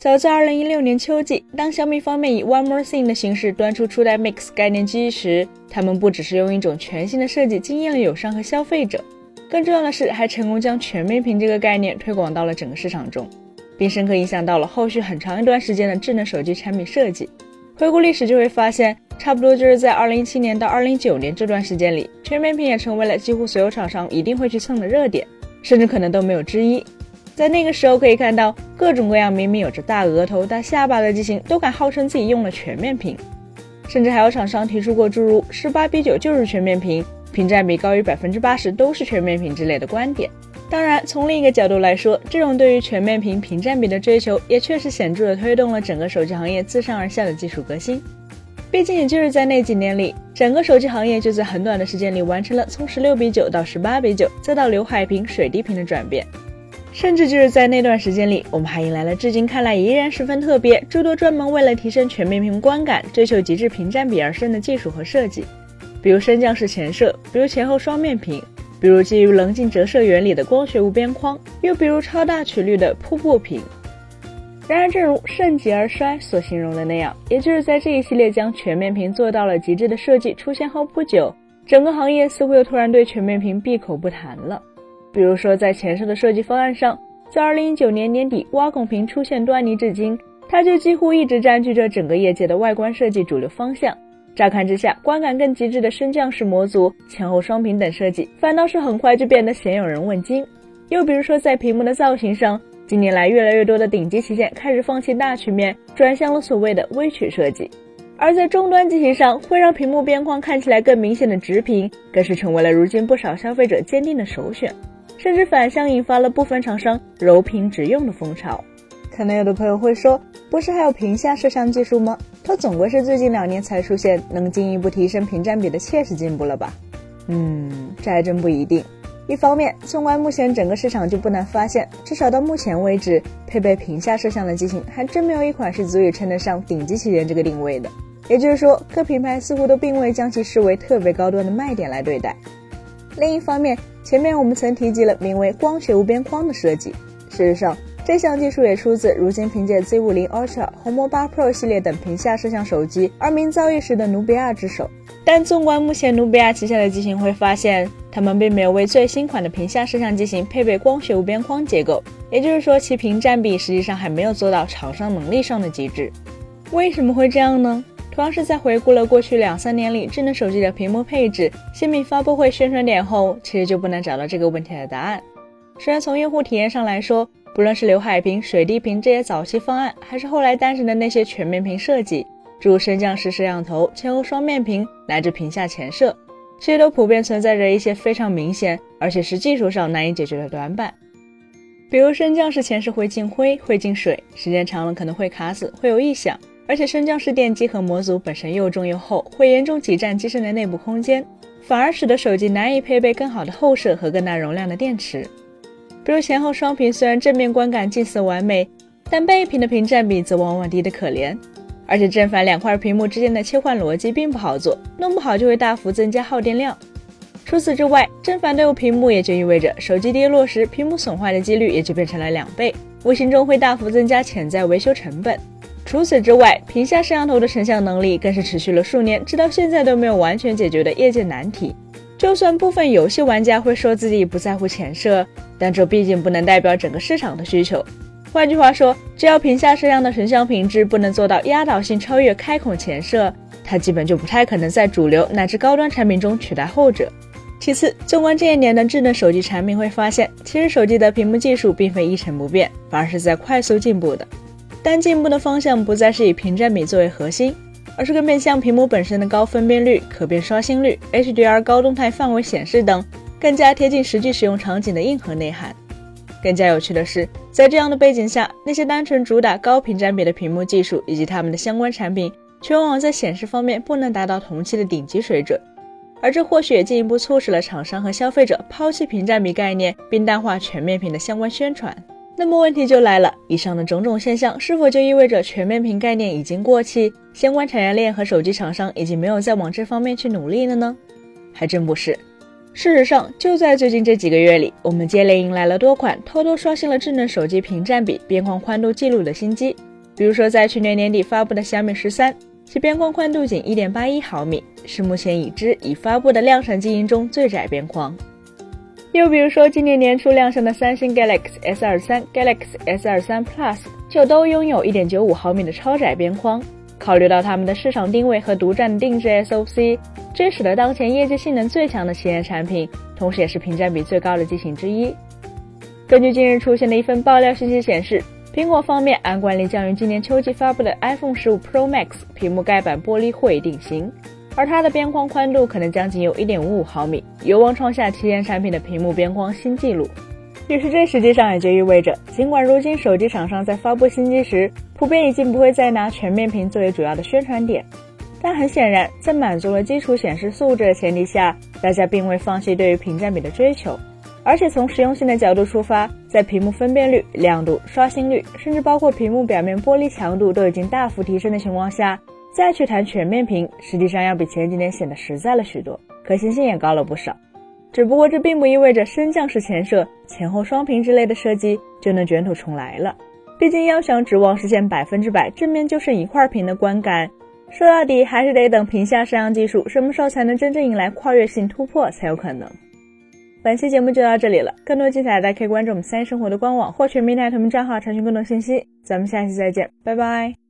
早在2016年秋季，当小米方面以 One More Thing 的形式端出初代 Mix 概念机时，他们不只是用一种全新的设计惊艳了友商和消费者，更重要的是还成功将全面屏这个概念推广到了整个市场中，并深刻影响到了后续很长一段时间的智能手机产品设计。回顾历史就会发现，差不多就是在2017年到2019年这段时间里，全面屏也成为了几乎所有厂商一定会去蹭的热点，甚至可能都没有之一。在那个时候，可以看到各种各样明明有着大额头、大下巴的机型，都敢号称自己用了全面屏，甚至还有厂商提出过诸如十八比九就是全面屏，屏占比高于百分之八十都是全面屏之类的观点。当然，从另一个角度来说，这种对于全面屏屏占比的追求，也确实显著地推动了整个手机行业自上而下的技术革新。毕竟，也就是在那几年里，整个手机行业就在很短的时间里完成了从十六比九到十八比九，再到刘海屏、水滴屏的转变。甚至就是在那段时间里，我们还迎来了至今看来依然十分特别、诸多专门为了提升全面屏观感、追求极致屏占比而生的技术和设计，比如升降式前摄，比如前后双面屏，比如基于棱镜折射原理的光学无边框，又比如超大曲率的瀑布屏。然而，正如盛极而衰所形容的那样，也就是在这一系列将全面屏做到了极致的设计出现后不久，整个行业似乎又突然对全面屏闭口不谈了。比如说，在前摄的设计方案上，自2019年年底挖孔屏出现端倪至今，它就几乎一直占据着整个业界的外观设计主流方向。乍看之下，观感更极致的升降式模组、前后双屏等设计，反倒是很快就变得鲜有人问津。又比如说，在屏幕的造型上，近年来越来越多的顶级旗舰开始放弃大曲面，转向了所谓的微曲设计；而在终端机型上，会让屏幕边框看起来更明显的直屏，更是成为了如今不少消费者坚定的首选。甚至反向引发了部分厂商柔屏直用的风潮。可能有的朋友会说，不是还有屏下摄像技术吗？它总归是最近两年才出现，能进一步提升屏占比的切实进步了吧？嗯，这还真不一定。一方面，纵观目前整个市场，就不难发现，至少到目前为止，配备屏下摄像的机型还真没有一款是足以称得上顶级旗舰这个定位的。也就是说，各品牌似乎都并未将其视为特别高端的卖点来对待。另一方面，前面我们曾提及了名为“光学无边框”的设计。事实上，这项技术也出自如今凭借 Z50 Ultra、红魔8 Pro 系列等屏下摄像手机而名噪一时的努比亚之手。但纵观目前努比亚旗下的机型，会发现他们并没有为最新款的屏下摄像机型配备光学无边框结构，也就是说，其屏占比实际上还没有做到厂商能力上的极致。为什么会这样呢？主要是在回顾了过去两三年里智能手机的屏幕配置、新品发布会宣传点后，其实就不难找到这个问题的答案。虽然从用户体验上来说，不论是刘海屏、水滴屏这些早期方案，还是后来诞生的那些全面屏设计，诸如升降式摄像头、前后双面屏乃至屏下前摄，其实都普遍存在着一些非常明显，而且是技术上难以解决的短板。比如升降式前摄会进灰、会进水，时间长了可能会卡死、会有异响。而且升降式电机和模组本身又重又厚，会严重挤占机身的内部空间，反而使得手机难以配备更好的后摄和更大容量的电池。比如前后双屏虽然正面观感近似完美，但背屏的屏占比则往往低得可怜。而且正反两块屏幕之间的切换逻辑并不好做，弄不好就会大幅增加耗电量。除此之外，正反都有屏幕也就意味着手机跌落时屏幕损坏的几率也就变成了两倍，无形中会大幅增加潜在维修成本。除此之外，屏下摄像头的成像能力更是持续了数年，直到现在都没有完全解决的业界难题。就算部分游戏玩家会说自己不在乎前摄，但这毕竟不能代表整个市场的需求。换句话说，只要屏下摄像的成像品质不能做到压倒性超越开孔前摄，它基本就不太可能在主流乃至高端产品中取代后者。其次，纵观这些年的智能手机产品，会发现其实手机的屏幕技术并非一成不变，反而是在快速进步的。但进步的方向不再是以屏占比作为核心，而是更面向屏幕本身的高分辨率、可变刷新率、HDR 高动态范围显示等更加贴近实际使用场景的硬核内涵。更加有趣的是，在这样的背景下，那些单纯主打高屏占比的屏幕技术以及他们的相关产品，却往往在显示方面不能达到同期的顶级水准。而这或许也进一步促使了厂商和消费者抛弃屏占比概念，并淡化全面屏的相关宣传。那么问题就来了，以上的种种现象是否就意味着全面屏概念已经过气，相关产业链和手机厂商已经没有再往这方面去努力了呢？还真不是。事实上，就在最近这几个月里，我们接连迎来了多款偷偷刷新了智能手机屏占比、边框宽度记录的新机，比如说在去年年底发布的小米十三，其边框宽度仅一点八一毫米，是目前已知已发布的量产机型中最窄边框。又比如说今年年初亮相的三星 Galaxy S 二三、Galaxy S 二三 Plus，就都拥有一点九五毫米的超窄边框。考虑到他们的市场定位和独占定制 SoC，这使得当前业界性能最强的旗舰产品，同时也是屏占比最高的机型之一。根据近日出现的一份爆料信息显示。苹果方面按惯例将于今年秋季发布的 iPhone 十五 Pro Max 屏幕盖板玻璃会定型，而它的边框宽度可能将仅有一点五五毫米，有望创下旗舰产品的屏幕边框新纪录。于是这实际上也就意味着，尽管如今手机厂商在发布新机时，普遍已经不会再拿全面屏作为主要的宣传点，但很显然，在满足了基础显示素质的前提下，大家并未放弃对于屏占比的追求。而且从实用性的角度出发，在屏幕分辨率、亮度、刷新率，甚至包括屏幕表面玻璃强度都已经大幅提升的情况下，再去谈全面屏，实际上要比前几年显得实在了许多，可行性也高了不少。只不过这并不意味着升降式前摄、前后双屏之类的设计就能卷土重来了。毕竟要想指望实现百分之百正面就剩一块屏的观感，说到底还是得等屏下摄像技术什么时候才能真正迎来跨越性突破才有可能。本期节目就到这里了，更多精彩大家可以关注我们三生活的官网或全民台同名账号查询更多信息。咱们下期再见，拜拜。